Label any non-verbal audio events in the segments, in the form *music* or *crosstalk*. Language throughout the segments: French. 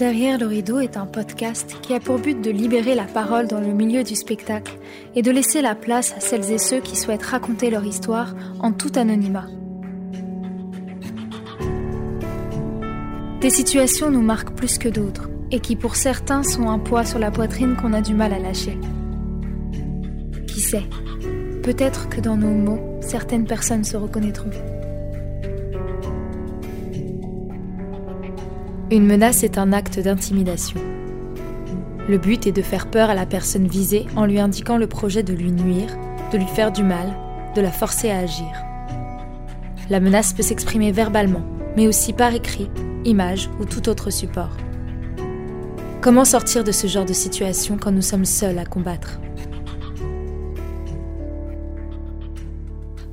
Derrière le rideau est un podcast qui a pour but de libérer la parole dans le milieu du spectacle et de laisser la place à celles et ceux qui souhaitent raconter leur histoire en tout anonymat. Des situations nous marquent plus que d'autres et qui pour certains sont un poids sur la poitrine qu'on a du mal à lâcher. Qui sait? Peut-être que dans nos mots, certaines personnes se reconnaîtront. Une menace est un acte d'intimidation. Le but est de faire peur à la personne visée en lui indiquant le projet de lui nuire, de lui faire du mal, de la forcer à agir. La menace peut s'exprimer verbalement, mais aussi par écrit, image ou tout autre support. Comment sortir de ce genre de situation quand nous sommes seuls à combattre?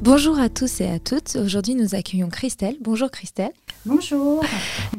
Bonjour à tous et à toutes. Aujourd'hui, nous accueillons Christelle. Bonjour Christelle. Bonjour.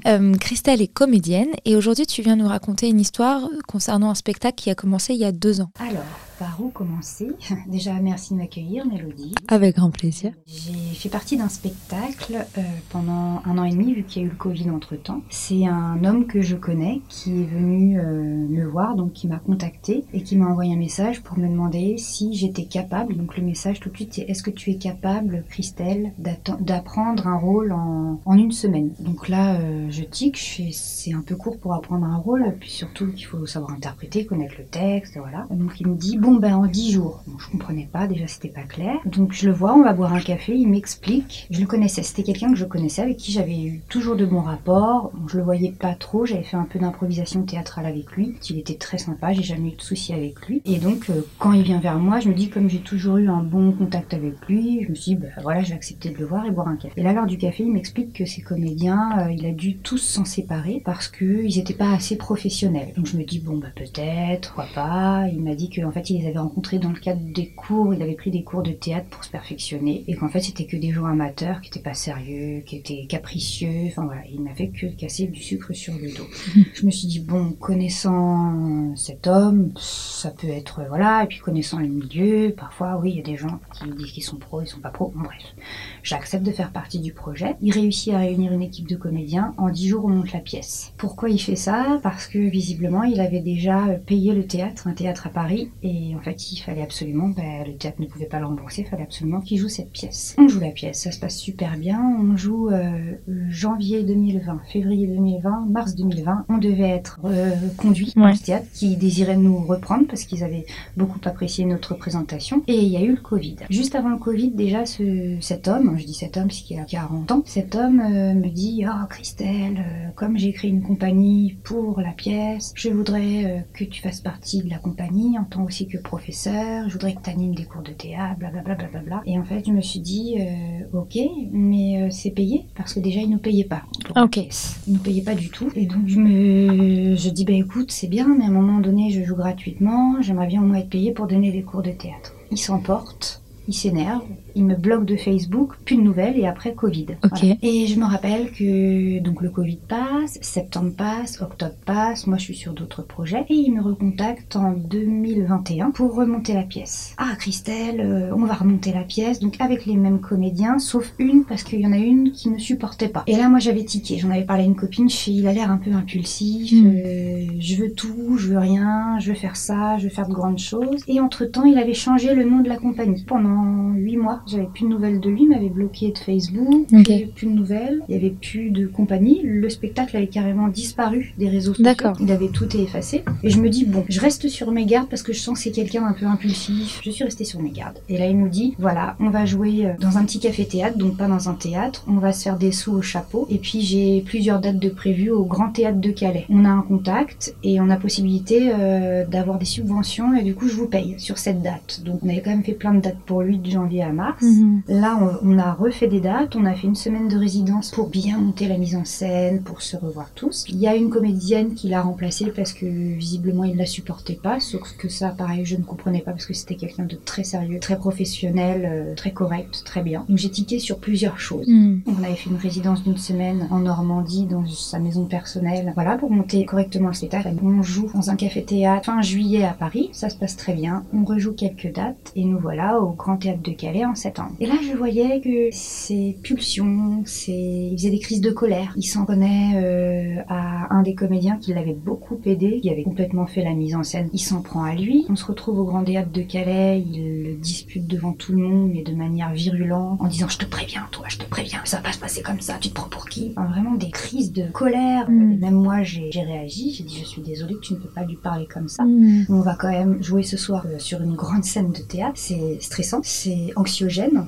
Euh, Christelle est comédienne et aujourd'hui, tu viens nous raconter une histoire concernant un spectacle qui a commencé il y a deux ans. Alors, par où commencer? *laughs* Déjà, merci de m'accueillir, Mélodie. Avec grand plaisir. J'ai fait partie d'un spectacle euh, pendant un an et demi, vu qu'il y a eu le Covid entre-temps. C'est un homme que je connais qui est venu euh, me voir, donc qui m'a contacté et qui m'a envoyé un message pour me demander si j'étais capable. Donc le message tout de suite, c'est est-ce que tu es capable, Christelle, d'apprendre un rôle en, en, une semaine? Donc là, euh, je tic, c'est un peu court pour apprendre un rôle, puis surtout qu'il faut savoir interpréter, connaître le texte, voilà. Donc il me dit, bon, ben en 10 jours. Bon, je comprenais pas, déjà c'était pas clair. Donc je le vois, on va boire un café, il m'explique. Je le connaissais, c'était quelqu'un que je connaissais, avec qui j'avais eu toujours de bons rapports. je le voyais pas trop, j'avais fait un peu d'improvisation théâtrale avec lui. Il était très sympa, j'ai jamais eu de soucis avec lui. Et donc euh, quand il vient vers moi, je me dis comme j'ai toujours eu un bon contact avec lui, je me suis dit, ben voilà, j'ai accepté de le voir et boire un café. Et là, lors du café, il m'explique que ses comédiens, euh, il a dû tous s'en séparer parce qu'ils n'étaient pas assez professionnels. Donc je me dis, bon, bah peut-être, pourquoi pas. Il m'a dit qu'en fait, il les avait rencontrés dans le cadre des cours, il avait pris des cours de théâtre pour se perfectionner, et qu'en fait c'était que des gens amateurs qui étaient pas sérieux, qui étaient capricieux, enfin voilà, il n'a fait que casser du sucre sur le dos. *laughs* Je me suis dit, bon, connaissant cet homme, ça peut être, voilà, et puis connaissant le milieu, parfois, oui, il y a des gens qui disent qu'ils sont pros, ils sont pas pros, bon bref. J'accepte de faire partie du projet. Il réussit à réunir une équipe de comédiens, en dix jours on monte la pièce. Pourquoi il fait ça? Parce que visiblement il avait déjà payé le théâtre, un théâtre à Paris, et en fait, il fallait absolument, ben, le théâtre ne pouvait pas le rembourser, il fallait absolument qu'il joue cette pièce. On joue la pièce, ça se passe super bien. On joue euh, janvier 2020, février 2020, mars 2020. On devait être euh, conduit ouais. ce théâtre qui désirait nous reprendre parce qu'ils avaient beaucoup apprécié notre présentation. Et il y a eu le Covid. Juste avant le Covid, déjà, ce, cet homme, je dis cet homme parce qu'il a 40 ans, cet homme euh, me dit Oh Christelle, euh, comme j'ai créé une compagnie pour la pièce, je voudrais que tu fasses partie de la compagnie en tant aussi que professeur, je voudrais que tu animes des cours de théâtre, blablabla. Bla, bla, bla, Et en fait, je me suis dit, euh, ok, mais euh, c'est payé parce que déjà, ils nous payaient pas. Ok. Ils nous payaient pas du tout. Et donc, je me, je dis, bah écoute, c'est bien, mais à un moment donné, je joue gratuitement, j'aimerais bien au moins être payé pour donner des cours de théâtre. Il s'emporte, il s'énerve, il me bloque de Facebook, plus de nouvelles et après Covid. Ok. Voilà. Et je me rappelle que donc le Covid passe, septembre passe, octobre passe, moi je suis sur d'autres projets et il me recontacte en 2021 pour remonter la pièce. Ah Christelle, euh, on va remonter la pièce donc avec les mêmes comédiens sauf une parce qu'il y en a une qui me supportait pas. Et là moi j'avais tiqué, j'en avais parlé à une copine, je fais il a l'air un peu impulsif, Mm. euh, je veux tout, je veux rien, je veux faire ça, je veux faire de grandes choses. Et entre temps il avait changé le nom de la compagnie. Pendant huit mois j'avais plus de nouvelles de lui, il m'avait bloqué de Facebook, Ok. j'avais plus de nouvelles, il y avait plus de compagnie, le spectacle avait carrément disparu des réseaux sociaux. D'accord. Il avait tout effacé. Et je me dis, bon, je reste sur mes gardes parce que je sens que c'est quelqu'un un peu impulsif. Je suis restée sur mes gardes. Et là, il nous dit, voilà, on va jouer euh, dans un petit café-théâtre, donc pas dans un théâtre. On va se faire des sous au chapeau. Et puis, j'ai plusieurs dates de prévues au Grand Théâtre de Calais. On a un contact et on a possibilité euh, d'avoir des subventions et du coup, je vous paye sur cette date. Donc, on avait quand même fait plein de dates pour lui de janvier à mars. Mhm. Là, on, on a refait des dates, on a fait une semaine de résidence pour bien monter la mise en scène, pour se revoir tous. Il y a une comédienne qui l'a remplacée parce que visiblement il ne la supportait pas, sauf que ça, pareil, je ne comprenais pas parce que c'était quelqu'un de très sérieux, très professionnel, euh, très correct, très bien. Donc j'ai tiqué sur plusieurs choses. Mhm. On avait fait une résidence d'une semaine en Normandie dans sa maison personnelle, voilà, pour monter correctement le spectacle. On joue dans un café-théâtre fin juillet à Paris, ça se passe très bien. On rejoue quelques dates et nous voilà au Grand Grand Théâtre de Calais en Et là, je voyais que ses pulsions, ses... il faisait des crises de colère. Il s'en prenait euh, à un des comédiens qui l'avait beaucoup aidé, qui avait complètement fait la mise en scène. Il s'en prend à lui. On se retrouve au Grand Théâtre de Calais, il le dispute devant tout le monde, mais de manière virulente, en disant je te préviens, toi, je te préviens, ça va pas se passer comme ça, tu te prends pour qui? Vraiment des crises de colère. Mm. Même moi, j'ai réagi, j'ai dit je suis désolée, tu ne peux pas lui parler comme ça. Mm. On va quand même jouer ce soir euh, sur une grande scène de théâtre. C'est stressant, c'est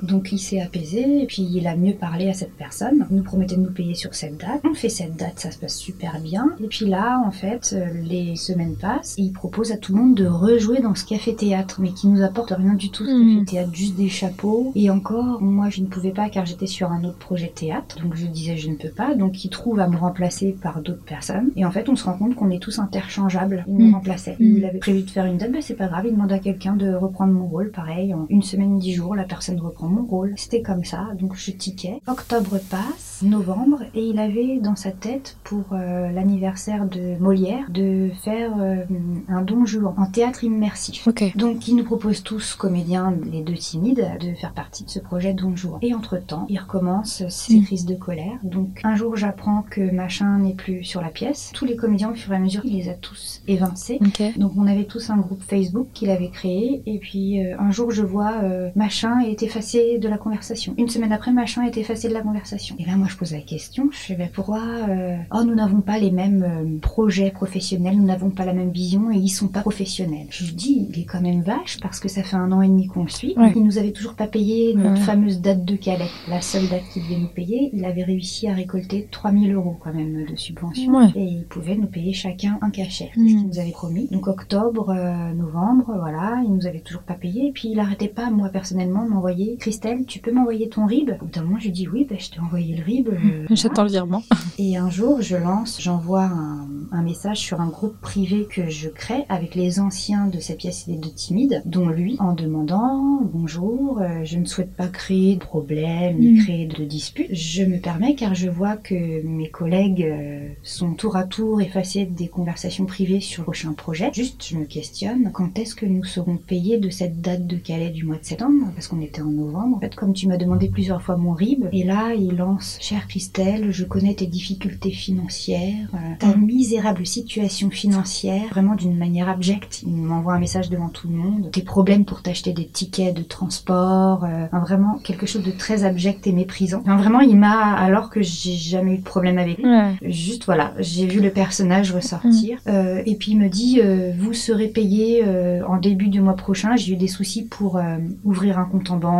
Donc il s'est apaisé et puis il a mieux parlé à cette personne. Il nous promettait de nous payer sur cette date. On fait cette date, ça se passe super bien. Et puis là, en fait, les semaines passent et il propose à tout le monde de rejouer dans ce café théâtre, mais qui nous apporte rien du tout. Ce Mm. théâtre, juste des chapeaux. Et encore, moi, je ne pouvais pas car j'étais sur un autre projet de théâtre. Donc je disais je ne peux pas. Donc il trouve à me remplacer par d'autres personnes. Et en fait, on se rend compte qu'on est tous interchangeables. Il nous Mm. remplaçait. Mm. Il avait prévu de faire une date, bah, c'est pas grave. Il demande à quelqu'un de reprendre mon rôle. Pareil, en une semaine, dix jours, la personne reprend mon rôle. C'était comme ça. Donc je tiquais. Octobre passe, novembre, et il avait dans sa tête pour euh, l'anniversaire de Molière de faire euh, un don Juan en théâtre immersif. Ok. Donc il nous propose tous, comédiens, les deux timides, de faire partie de ce projet Don Juan. Et entre-temps, il recommence ses Mm. crises de colère. Donc un jour j'apprends que machin n'est plus sur la pièce. Tous les comédiens au fur et à mesure, il les a tous évincés. Ok. Donc on avait tous un groupe Facebook qu'il avait créé et puis euh, un jour je vois machin est effacé de la conversation. Une semaine après machin est effacé de la conversation. Et là moi je pose la question, je fais ben, pourquoi euh, oh nous n'avons pas les mêmes euh, projets professionnels, nous n'avons pas la même vision et ils sont pas professionnels. Je lui dis il est quand même vache parce que ça fait un an et demi qu'on le suit. Ouais. Il nous avait toujours pas payé notre Ouais. fameuse date de Calais, la seule date qu'il devait nous payer. Il avait réussi à récolter 3000 euros quand même de subvention Ouais. et il pouvait nous payer chacun un cachet, c'est Mm. ce qu'il nous avait promis. Donc octobre, euh, novembre, voilà, il nous avait toujours pas payé. Et puis il arrêtait pas, moi personnellement, de m'envoyer Christelle, tu peux m'envoyer ton RIB? Au bout d'un moment, je lui dis oui, ben, je t'ai envoyé le RIB. euh, *laughs* J'attends le virement. *laughs* et un jour, je lance, j'envoie un, un message sur un groupe privé que je crée avec les anciens de cette pièce et des deux timides, dont lui, en demandant bonjour, euh, je ne souhaite pas créer de problème ni Mm. créer de disputes. Je me permets car je vois que mes collègues euh, sont tour à tour effacés des conversations privées sur le prochain projet. Juste, je me questionne quand est-ce que nous serons payés de cette date de Calais du mois de septembre? Parce qu'on était en novembre. En fait, comme tu m'as demandé plusieurs fois mon RIB, et là, il lance Chère Christelle, je connais tes difficultés financières, euh, ta misérable situation financière, vraiment d'une manière abjecte. Il m'envoie un message devant tout le monde. Tes problèmes pour t'acheter des tickets de transport, euh, enfin, vraiment quelque chose de très abject et méprisant. Enfin, vraiment, il m'a, alors que j'ai jamais eu de problème avec lui, Ouais. Juste voilà, j'ai vu le personnage ressortir. Euh, et puis il me dit vous serez payé en début du mois prochain. J'ai eu des soucis pour ouvrir un compte en banque.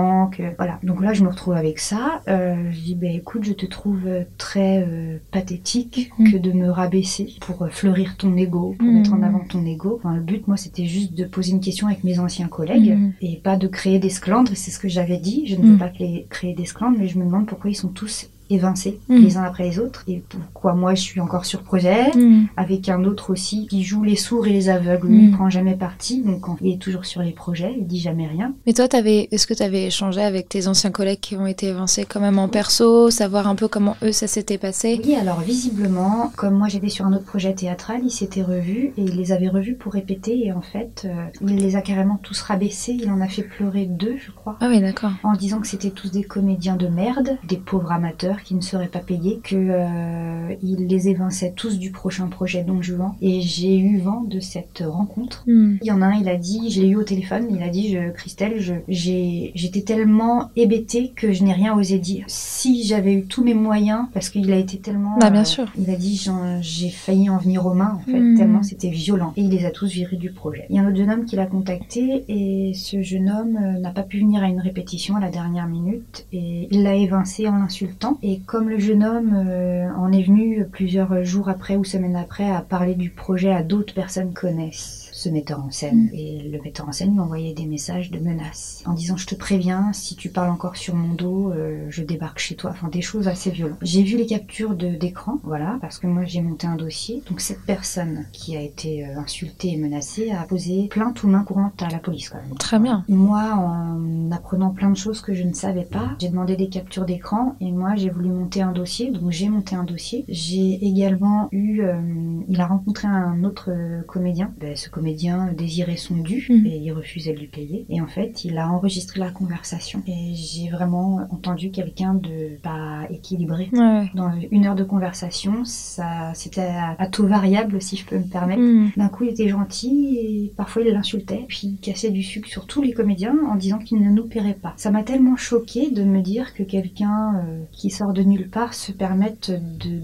Voilà. Donc là je me retrouve avec ça. Euh, je dis bah écoute je te trouve très euh, pathétique Mm. que de me rabaisser pour euh, fleurir ton ego, pour Mm. mettre en avant ton ego. Enfin, le but moi c'était juste de poser une question avec mes anciens collègues Mm. et pas de créer des sclandres. C'est ce que j'avais dit. Je ne veux pas créer, créer des sclandres, mais je me demande pourquoi ils sont tous évincés Mm. les uns après les autres et pourquoi moi je suis encore sur projet Mm. avec un autre aussi qui joue les sourds et les aveugles lui il Mm. prend jamais parti donc il est toujours sur les projets il dit jamais rien Mais toi, t'avais, est-ce que tu avais échangé avec tes anciens collègues qui ont été évincés quand même en perso, savoir un peu comment eux ça s'était passé? Oui alors visiblement comme moi j'étais sur un autre projet théâtral il s'était revu et il les avait revus pour répéter et en fait euh, il les a carrément tous rabaissés il en a fait pleurer deux je crois Ah oui, d'accord. en disant que c'était tous des comédiens de merde, des pauvres amateurs qui ne seraient pas payés, que euh, il les évinçait tous du prochain projet Don Juan. Et j'ai eu vent de cette rencontre. Mm. Il y en a un, il a dit, je l'ai eu au téléphone, il a dit, je, Christelle, j'étais tellement hébétée que je n'ai rien osé dire. Si j'avais eu tous mes moyens, parce qu'il a été tellement... Bah, bien euh, sûr. Il a dit, j'ai failli en venir aux mains, en fait, Mm. tellement c'était violent. Et il les a tous virés du projet. Il y a un autre jeune homme qui l'a contacté, et ce jeune homme euh, n'a pas pu venir à une répétition à la dernière minute, et il l'a évincé en l'insultant. Et comme le jeune homme euh, en est venu plusieurs jours après ou semaines après à parler du projet à d'autres personnes connaissent ce metteur en scène. Et le metteur en scène lui envoyait des messages de menaces en disant je te préviens, si tu parles encore sur mon dos, euh, je débarque chez toi. Enfin des choses assez violentes. J'ai vu les captures d'écran, voilà, parce que moi j'ai monté un dossier. Donc cette personne qui a été euh, insultée et menacée a posé plainte ou main courante à la police quand même. Très bien. Moi, en apprenant plein de choses que je ne savais pas, j'ai demandé des captures d'écran et moi j'ai voulu monter un dossier, donc j'ai monté un dossier. J'ai également eu, euh, il a rencontré un autre comédien. Ben, ce comédien comédien désirait son dû Mhm. et il refusait de lui payer. Et en fait, il a enregistré la conversation et j'ai vraiment entendu quelqu'un de pas équilibré. Ouais. Dans une heure de conversation, ça, c'était à, à taux variable, si je peux me permettre. Hmm. D'un coup, il était gentil et parfois il l'insultait, puis il cassait du sucre sur tous les comédiens en disant qu'il ne nous paierait pas. Ça m'a tellement choqué de me dire que quelqu'un euh, qui sort de nulle part se permette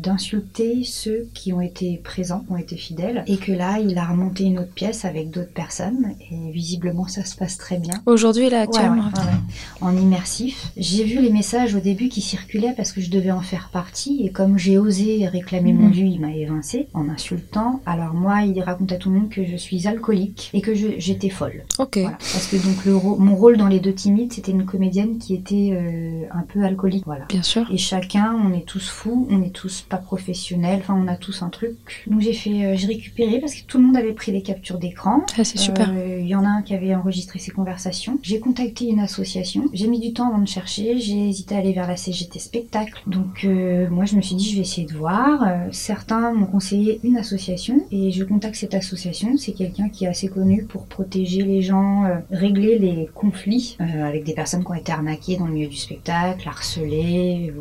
d'insulter ceux qui ont été présents, qui ont été fidèles, et que là, il a remonté une autre pièce avec d'autres personnes, et visiblement, ça se passe très bien. Aujourd'hui, là, actuellement. ouais, ouais, ouais. En immersif. J'ai vu les messages au début qui circulaient parce que je devais en faire partie et comme j'ai osé réclamer mon Mhm. dû, il m'a évincé en insultant. Alors moi, il raconte à tout le monde que je suis alcoolique et que j'étais folle. Ok. Voilà. Parce que donc le mon rôle dans Les Deux Timides, c'était une comédienne qui était euh, un peu alcoolique. Voilà. Bien sûr. Et chacun, on est tous fous, on est tous pas professionnels, enfin on a tous un truc. Donc j'ai fait, euh, j'ai récupéré parce que tout le monde avait pris les captures d'écran. Ça, c'est super. Euh, Il y en a un qui avait enregistré ces conversations. J'ai contacté une association. J'ai mis du temps avant de chercher. J'ai hésité à aller vers la CGT Spectacle. Donc euh, moi je me suis dit je vais essayer de voir. Euh, certains m'ont conseillé une association et je contacte cette association. C'est quelqu'un qui est assez connu pour protéger les gens, régler les conflits avec des personnes qui ont été arnaquées dans le milieu du spectacle, harcelées,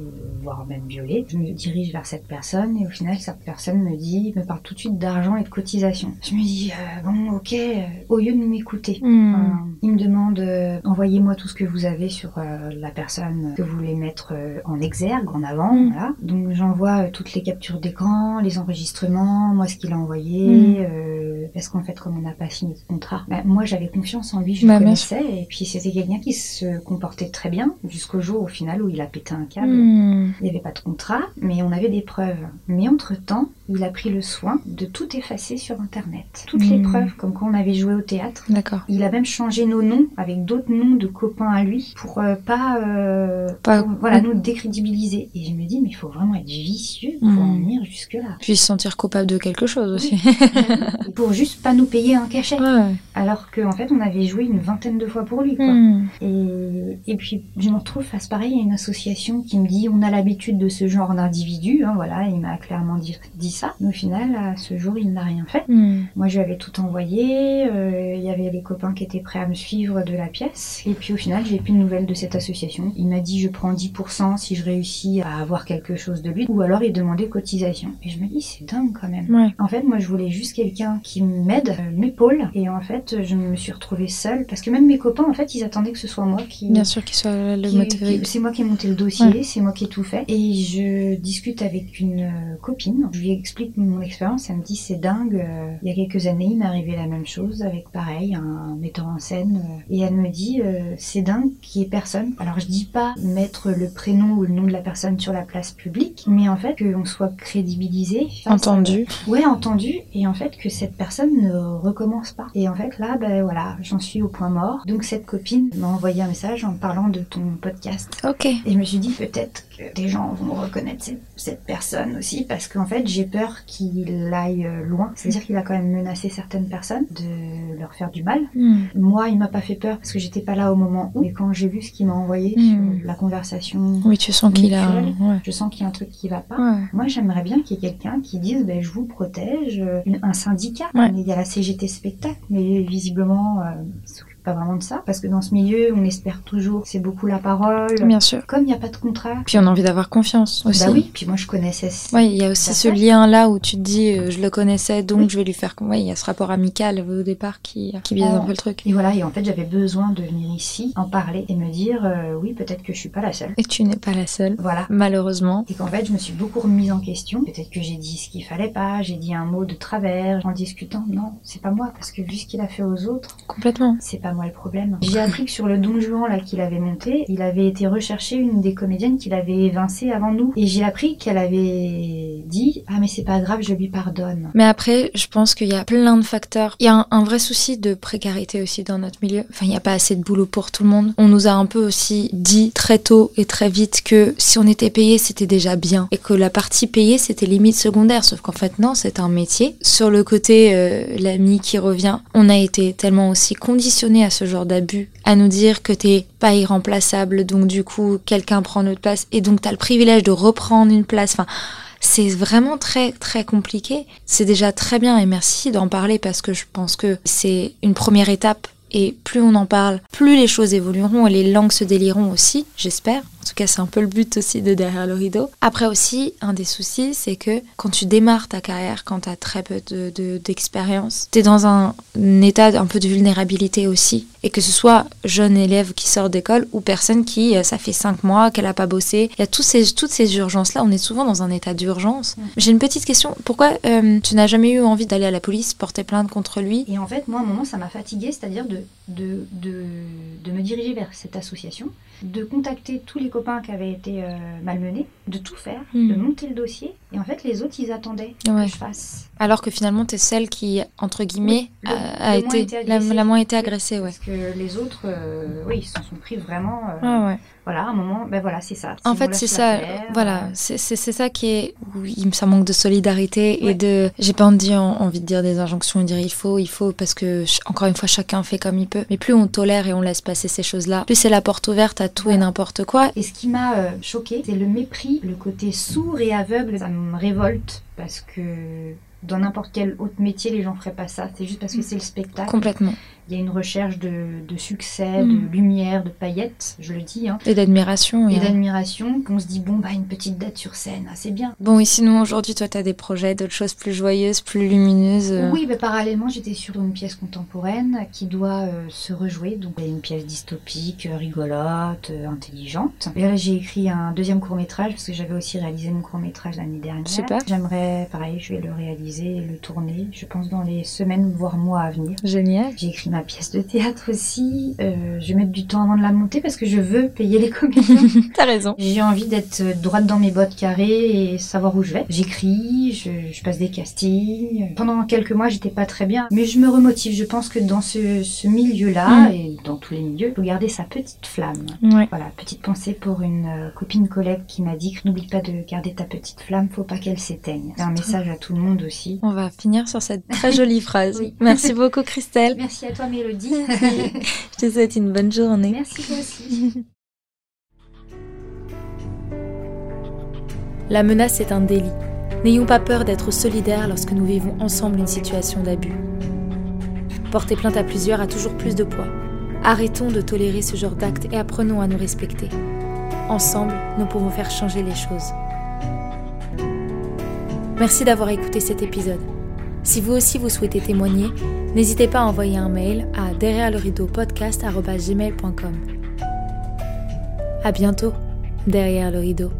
voire même violées. Je me dirige vers cette personne et au final cette personne me dit, me parle tout de suite d'argent et de cotisation. Je me dis euh, bon ok, euh, au lieu de m'écouter. Hmm. Il me demande euh, envoyez-moi tout ce que vous avez sur euh, la personne que vous voulez mettre euh, en exergue, en avant. Mm. Voilà. Donc j'envoie toutes les captures d'écran, les enregistrements, moi ce qu'il a envoyé, Mm. euh, parce qu'en fait comme on n'a pas signé de contrat, bah, moi j'avais confiance en lui, je Bah, le connaissais, et puis c'était quelqu'un qui se comportait très bien jusqu'au jour au final où il a pété un câble. Hmm. Il n'y avait pas de contrat, mais on avait des preuves. Mais entre-temps, il a pris le soin de tout effacer sur Internet. Toutes les Mm. preuves, comme quand on avait joué au théâtre. D'accord. Il a même changé nos noms avec d'autres noms de copains à lui pour euh, pas, euh, Pas- pour, voilà, nous décrédibiliser. Et je me dis, mais il faut vraiment être vicieux pour Mm. en venir jusque-là. Puis se sentir coupable de quelque chose aussi. *laughs* Pour juste pas nous payer un cachet. Ouais. Alors qu'en fait, on avait joué une vingtaine de fois pour lui. Quoi. Hmm. Et, et puis je me retrouve face pareil à une association qui me dit on a l'habitude de ce genre d'individu, hein, voilà, il m'a clairement dit, dit ça. Mais au final, à ce jour, il n'a rien fait. Hmm. Moi, je lui avais tout envoyé, euh, il y avait les copains qui étaient prêts à me suivre de la pièce. Et puis au final, j'ai plus de nouvelles de cette association. Il m'a dit je prends 10% si je réussis à avoir quelque chose de lui, ou alors il demandait cotisation. Et je me dis c'est dingue quand même. Ouais. En fait, moi, je voulais juste quelqu'un qui m'aide, euh, m'épaule. Et en fait, je me suis retrouvée seule parce que même mes copains, en fait, ils attendaient que ce soit moi qui. Bien sûr qu'il soit le motivé. C'est moi qui ai monté le dossier, Ouais. c'est moi qui ai tout fait. Et je discute avec une euh, copine. Je lui mon expérience. Elle me dit c'est dingue. euh, il y a quelques années, il m'est arrivé la même chose avec pareil un metteur en scène. euh, et elle me dit euh, c'est dingue qu'il y ait personne. Alors je dis pas mettre le prénom ou le nom de la personne sur la place publique, mais en fait qu'on soit crédibilisé, face à- Entendu. Ouais, entendu. Et en fait, que cette personne ne recommence pas. Et en fait, là, ben voilà, j'en suis au point mort. Donc, cette copine m'a envoyé un message en parlant de ton podcast. Ok. Et je me suis dit, peut-être des gens vont reconnaître cette, cette personne aussi, parce qu'en fait, j'ai peur qu'il aille euh, loin. C'est-à-dire qu'il a quand même menacé certaines personnes de leur faire du mal. Hmm. Moi, il m'a pas fait peur parce que j'étais pas là au moment où. Et quand j'ai vu ce qu'il m'a envoyé Mm. sur la conversation, Oui, tu sens qu'il a. Ouais. je sens qu'il y a un truc qui va pas. Ouais. Moi, j'aimerais bien qu'il y ait quelqu'un qui dise ben, je vous protège, euh, un syndicat. Ouais. Il y a la CGT Spectacle, mais visiblement, euh, pas vraiment de ça. Parce que dans ce milieu, on espère toujours, c'est beaucoup la parole. Bien sûr. Comme il n'y a pas de contrat. Puis on a envie d'avoir confiance aussi. Bah oui, puis moi je connaissais. Ouais, il y a aussi ce D'accord. lien là où tu te dis euh, je le connaissais donc Oui. je vais lui faire. Ouais, il y a ce rapport amical au départ qui, qui biaise Oh. un peu le truc. Et voilà, et en fait j'avais besoin de venir ici, en parler et me dire euh, oui, peut-être que je suis pas la seule. Et tu n'es pas la seule, Voilà. malheureusement. Et qu'en fait, je me suis beaucoup remise en question. Peut-être que j'ai dit ce qu'il fallait pas, j'ai dit un mot de travers en discutant. Non, c'est pas moi, parce que vu ce qu'il a fait aux autres, Complètement. c'est pas moi le problème. J'ai appris que sur le Don Juan là qu'il avait monté, il avait été recherché une des comédiennes qu'il avait évincée avant nous. Et j'ai appris qu'elle avait dit Ah, mais c'est pas grave, je lui pardonne. Mais après, je pense qu'il y a plein de facteurs. Il y a un, un vrai souci de précarité aussi dans notre milieu. Enfin, il n'y a pas assez de boulot pour tout le monde. On nous a un peu aussi dit très tôt et très vite que si on était payé, c'était déjà bien. Et que la partie payée, c'était limite secondaire. Sauf qu'en fait, non, c'est un métier. Sur le côté, euh, l'ami qui revient, on a été tellement aussi conditionné à ce genre d'abus, à nous dire que t'es pas irremplaçable, donc du coup, quelqu'un prend notre place, et donc t'as le privilège de reprendre une place. Enfin, c'est vraiment très très compliqué. C'est déjà très bien et merci d'en parler parce que je pense que c'est une première étape et plus on en parle, plus les choses évolueront et les langues se déliront aussi, j'espère. En tout cas, c'est un peu le but aussi de derrière le rideau. Après aussi, un des soucis, c'est que quand tu démarres ta carrière, quand tu as très peu d'expérience, de, tu es dans un, état un peu de vulnérabilité aussi. Et que ce soit jeune élève qui sort d'école ou personne qui, euh, ça fait cinq mois qu'elle n'a pas bossé, il y a tous ces, toutes ces urgences-là. On est souvent dans un état d'urgence. J'ai une petite question. Pourquoi euh, tu n'as jamais eu envie d'aller à la police, porter plainte contre lui? Et en fait, moi, à un moment, ça m'a fatiguée, c'est-à-dire de, de, me diriger vers cette association, de contacter tous les copains qui avaient été euh, malmenés, de tout faire, de hmm. monter le dossier. Et en fait, les autres, ils attendaient que je fasse. Alors que finalement, tu es celle qui, entre guillemets, a, été, la, moins été agressée. Ouais. Parce que les autres, euh, oui, ils s'en sont pris vraiment. Euh, ouais voilà, un moment, ben voilà, c'est ça. En fait, c'est ça, voilà, c'est ça qui est, oui, ça manque de solidarité et de, j'ai pas envie, envie de dire des injonctions et dire il faut, il faut, parce que encore une fois, chacun fait comme il peut. Mais plus on tolère et on laisse passer ces choses-là, plus c'est la porte ouverte à tout et n'importe quoi. Et ce qui m'a euh, choqué, c'est le mépris, le côté sourd et aveugle. Ça me révolte parce que dans n'importe quel autre métier, les gens feraient pas ça. C'est juste parce que c'est le spectacle. Complètement il y a une recherche de, de succès, de mm. lumière, de paillettes, je le dis. Hein. Et d'admiration. Et, d'admiration, qu'on se dit, bon, bah, une petite date sur scène, ah, c'est bien. Bon, et sinon, aujourd'hui, toi, tu as des projets, d'autres choses plus joyeuses, plus lumineuses euh? Oui, mais parallèlement, j'étais sur une pièce contemporaine qui doit euh, se rejouer. Donc, une pièce dystopique, euh, rigolote, intelligente. Et là, j'ai écrit un deuxième court-métrage, parce que j'avais aussi réalisé mon court-métrage l'année dernière. Super. J'aimerais, pareil, je vais le réaliser le tourner, je pense, dans les semaines, voire mois à venir. Génial. J'ai écrit pièce de théâtre aussi. Euh, je vais mettre du temps avant de la monter parce que je veux payer les *laughs* comédiens. T'as raison. J'ai envie d'être droite dans mes bottes carrées et savoir où je vais. J'écris, je, passe des castings. Pendant quelques mois, j'étais pas très bien, mais je me remotive. Je pense que dans ce, milieu-là mm. et dans tous les milieux, il faut garder sa petite flamme. Voilà, petite pensée pour une euh, copine collègue qui m'a dit que n'oublie pas de garder ta petite flamme, faut pas qu'elle s'éteigne. C'est un message à tout le monde aussi. On va finir sur cette très jolie phrase. *laughs* Merci beaucoup Christelle. Merci à toi Mélodie. *laughs* Je te souhaite une bonne journée. Merci toi aussi. *laughs* La menace est un délit. N'ayons pas peur d'être solidaires lorsque nous vivons ensemble une situation d'abus. Porter plainte à plusieurs a toujours plus de poids. Arrêtons de tolérer ce genre d'actes et apprenons à nous respecter. Ensemble, nous pouvons faire changer les choses. Merci d'avoir écouté cet épisode. Si vous aussi vous souhaitez témoigner, n'hésitez pas à envoyer un mail à derrière le rideau podcast À bientôt, derrière le rideau.